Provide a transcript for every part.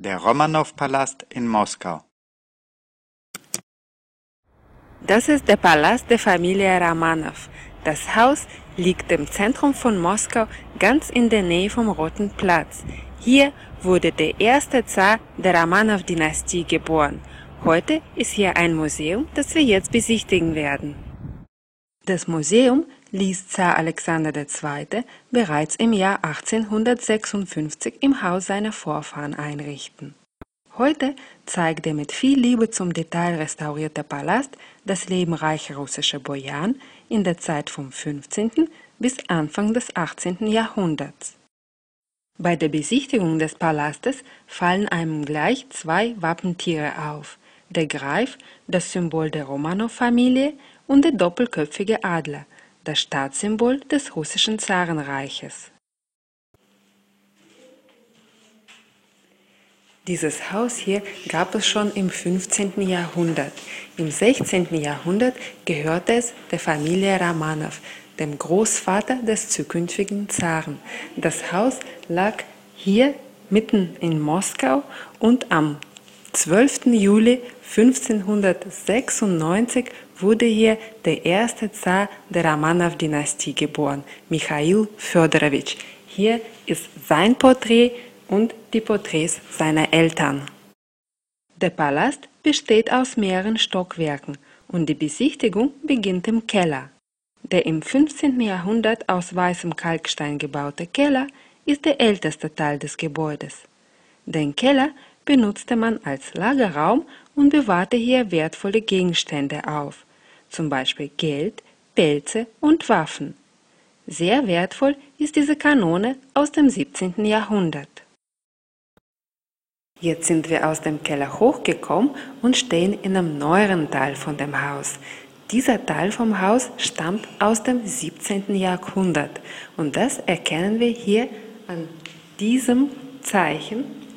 Der Romanow-Palast in Moskau. Das ist der Palast der Familie Romanow. Das Haus liegt im Zentrum von Moskau, ganz in der Nähe vom Roten Platz. Hier wurde der erste Zar der Romanow-Dynastie geboren. Heute ist hier ein Museum, das wir jetzt besichtigen werden. Das Museum ließ Zar Alexander II. bereits im Jahr 1856 im Haus seiner Vorfahren einrichten. Heute zeigt der mit viel Liebe zum Detail restaurierte Palast das Leben reicher russischer Bojaren in der Zeit vom 15. bis Anfang des 18. Jahrhunderts. Bei der Besichtigung des Palastes fallen einem gleich zwei Wappentiere auf, der Greif, das Symbol der Romanow-Familie, und der doppelköpfige Adler, das Staatssymbol des russischen Zarenreiches. Dieses Haus hier gab es schon im 15. Jahrhundert. Im 16. Jahrhundert gehörte es der Familie Ramanow, dem Großvater des zukünftigen Zaren. Das Haus lag hier mitten in Moskau und am 12. Juli 1596 wurde hier der erste Zar der Ramanow-Dynastie geboren, Michail Fjodorowitsch. Hier ist sein Porträt und die Porträts seiner Eltern. Der Palast besteht aus mehreren Stockwerken und die Besichtigung beginnt im Keller. Der im 15. Jahrhundert aus weißem Kalkstein gebaute Keller ist der älteste Teil des Gebäudes. Den Keller benutzte man als Lagerraum und bewahrte hier wertvolle Gegenstände auf, zum Beispiel Geld, Pelze und Waffen. Sehr wertvoll ist diese Kanone aus dem 17. Jahrhundert. Jetzt sind wir aus dem Keller hochgekommen und stehen in einem neueren Teil von dem Haus. Dieser Teil vom Haus stammt aus dem 17. Jahrhundert und das erkennen wir hier an diesem Zeichen.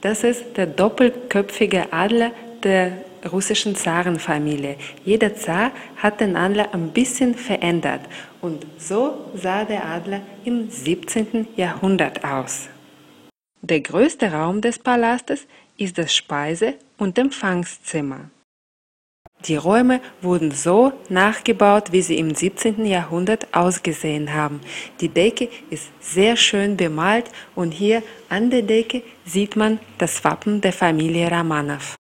Das ist der doppelköpfige Adler der russischen Zarenfamilie. Jeder Zar hat den Adler ein bisschen verändert und so sah der Adler im 17. Jahrhundert aus. Der größte Raum des Palastes ist das Speise- und Empfangszimmer. Die Räume wurden so nachgebaut, wie sie im 17. Jahrhundert ausgesehen haben. Die Decke ist sehr schön bemalt und hier an der Decke sieht man das Wappen der Familie Ramanow.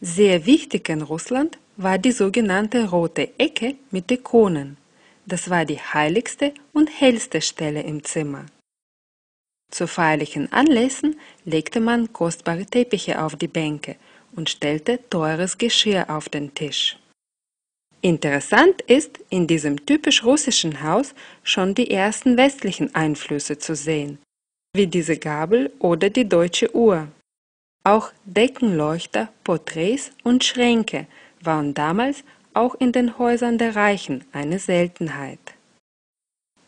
Sehr wichtig in Russland war die sogenannte rote Ecke mit Ikonen. Das war die heiligste und hellste Stelle im Zimmer. Zu feierlichen Anlässen legte man kostbare Teppiche auf die Bänke und stellte teures Geschirr auf den Tisch. Interessant ist in diesem typisch russischen Haus schon die ersten westlichen Einflüsse zu sehen, wie diese Gabel oder die deutsche Uhr. Auch Deckenleuchter, Porträts und Schränke waren damals auch in den Häusern der Reichen eine Seltenheit.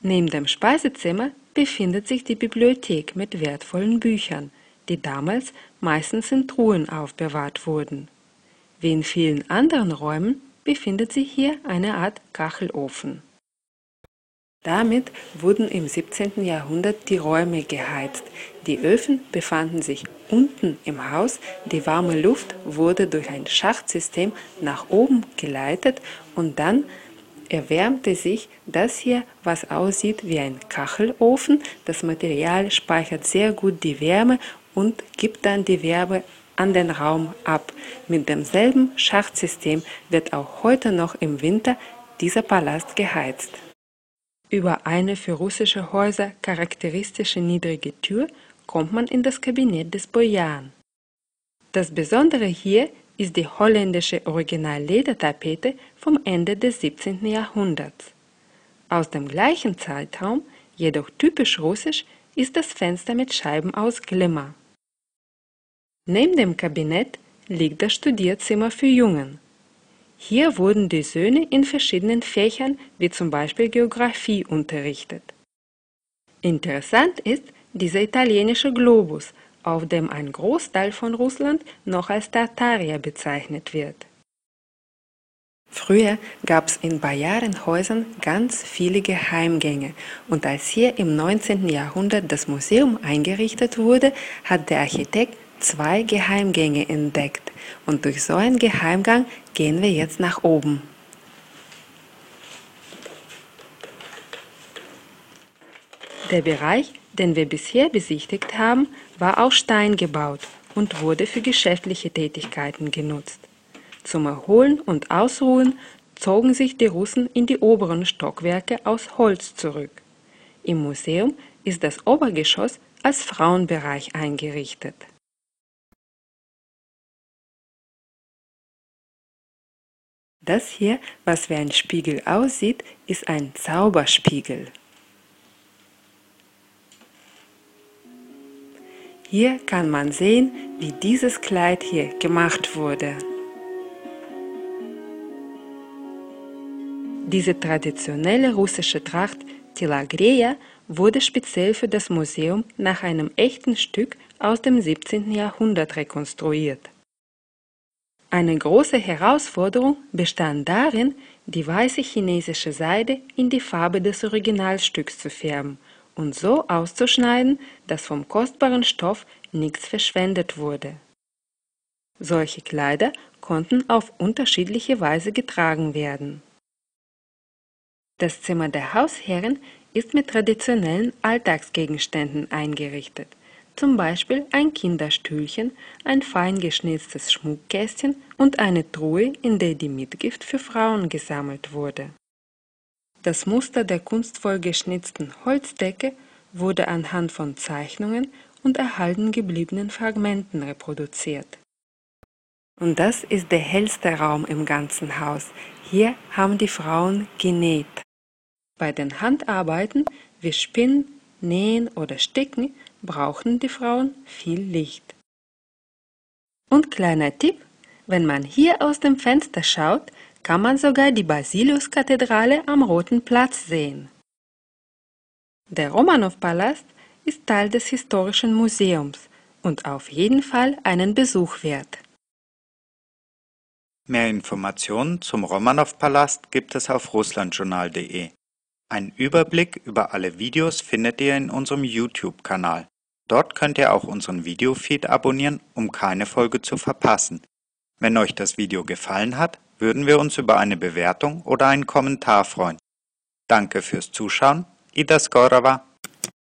Neben dem Speisezimmer befindet sich die Bibliothek mit wertvollen Büchern, die damals meistens in Truhen aufbewahrt wurden. Wie in vielen anderen Räumen befindet sich hier eine Art Kachelofen. Damit wurden im 17. Jahrhundert die Räume geheizt. Die Öfen befanden sich unten im Haus, die warme Luft wurde durch ein Schachtsystem nach oben geleitet und dann erwärmte sich das hier, was aussieht wie ein Kachelofen. Das Material speichert sehr gut die Wärme und gibt dann die Wärme an den Raum ab. Mit demselben Schachtsystem wird auch heute noch im Winter dieser Palast geheizt. Über eine für russische Häuser charakteristische niedrige Tür kommt man in das Kabinett des Bojaren. Das Besondere hier ist die holländische Original-Ledertapete vom Ende des 17. Jahrhunderts. Aus dem gleichen Zeitraum, jedoch typisch russisch, ist das Fenster mit Scheiben aus Glimmer. Neben dem Kabinett liegt das Studierzimmer für Jungen. Hier wurden die Söhne in verschiedenen Fächern wie zum Beispiel Geographie unterrichtet. Interessant ist dieser italienische Globus, auf dem ein Großteil von Russland noch als Tartaria bezeichnet wird. Früher gab es in Bajarenhäusern ganz viele Geheimgänge und als hier im 19. Jahrhundert das Museum eingerichtet wurde, hat der Architekt zwei Geheimgänge entdeckt und durch so einen Geheimgang gehen wir jetzt nach oben. Der Bereich, den wir bisher besichtigt haben, war aus Stein gebaut und wurde für geschäftliche Tätigkeiten genutzt. Zum Erholen und Ausruhen zogen sich die Russen in die oberen Stockwerke aus Holz zurück. Im Museum ist das Obergeschoss als Frauenbereich eingerichtet. Das hier, was wie ein Spiegel aussieht, ist ein Zauberspiegel. Hier kann man sehen, wie dieses Kleid hier gemacht wurde. Diese traditionelle russische Tracht Tilagreja wurde speziell für das Museum nach einem echten Stück aus dem 17. Jahrhundert rekonstruiert. Eine große Herausforderung bestand darin, die weiße chinesische Seide in die Farbe des Originalstücks zu färben und so auszuschneiden, dass vom kostbaren Stoff nichts verschwendet wurde. Solche Kleider konnten auf unterschiedliche Weise getragen werden. Das Zimmer der Hausherren ist mit traditionellen Alltagsgegenständen eingerichtet, zum Beispiel ein Kinderstühlchen, ein fein geschnitztes Schmuckkästchen und eine Truhe, in der die Mitgift für Frauen gesammelt wurde. Das Muster der kunstvoll geschnitzten Holzdecke wurde anhand von Zeichnungen und erhalten gebliebenen Fragmenten reproduziert. Und das ist der hellste Raum im ganzen Haus. Hier haben die Frauen genäht. Bei den Handarbeiten wie Spinnen, Nähen oder Sticken brauchten die Frauen viel Licht. Und kleiner Tipp, wenn man hier aus dem Fenster schaut, kann man sogar die Basiliuskathedrale am Roten Platz sehen. Der Romanow-Palast ist Teil des Historischen Museums und auf jeden Fall einen Besuch wert. Mehr Informationen zum Romanow-Palast gibt es auf russlandjournal.de. Einen Überblick über alle Videos findet ihr in unserem YouTube-Kanal. Dort könnt ihr auch unseren Videofeed abonnieren, um keine Folge zu verpassen. Wenn euch das Video gefallen hat, würden wir uns über eine Bewertung oder einen Kommentar freuen. Danke fürs Zuschauen, Ida Skorova